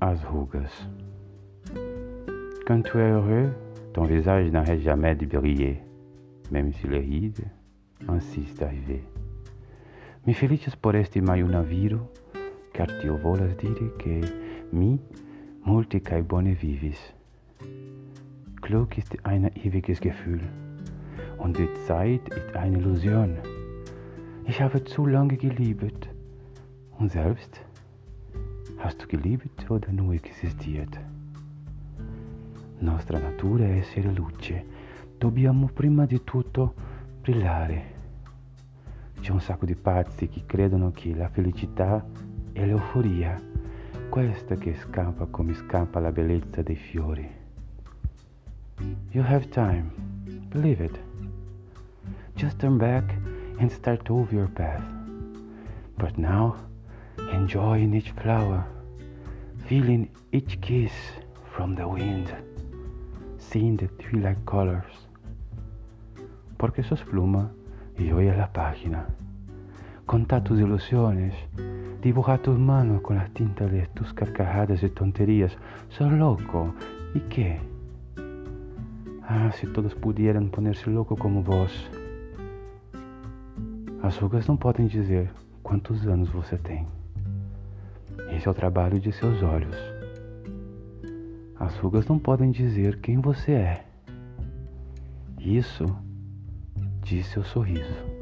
as rugas. Quand tu es heureux, ton visage n'arrête jamais de briller, même si le ride insiste d'arriver. Me felices por este maio naviro, car tio volas dire que mi multe kai bone vivis. Klug ist ein ewiges Gefühl und die Zeit ist eine Illusion. Ich habe zu lange geliebt. Und selbst? Hast du geliebt oder nur existiert? Nostra natura è essere luce. Dobbiamo prima di tutto brillare. C'è un sacco di pazzi che credono che la felicità è l'euforia, questa che scappa come scappa la bellezza dei fiori. You have time, believe it. Just turn back and start over your path. But now, enjoying each flower, feeling each kiss from the wind, seeing the twilight colors. Porque sos pluma y hoy es la página. Contá tus ilusiones, dibuja tus manos con las tintas de tus carcajadas y tonterías. Sos loco. ¿Y qué? Ah, se todos pudieran ponerse louco como vós. As rugas não podem dizer quantos anos você tem. Esse é o trabalho de seus olhos. As rugas não podem dizer quem você é. Isso diz seu sorriso.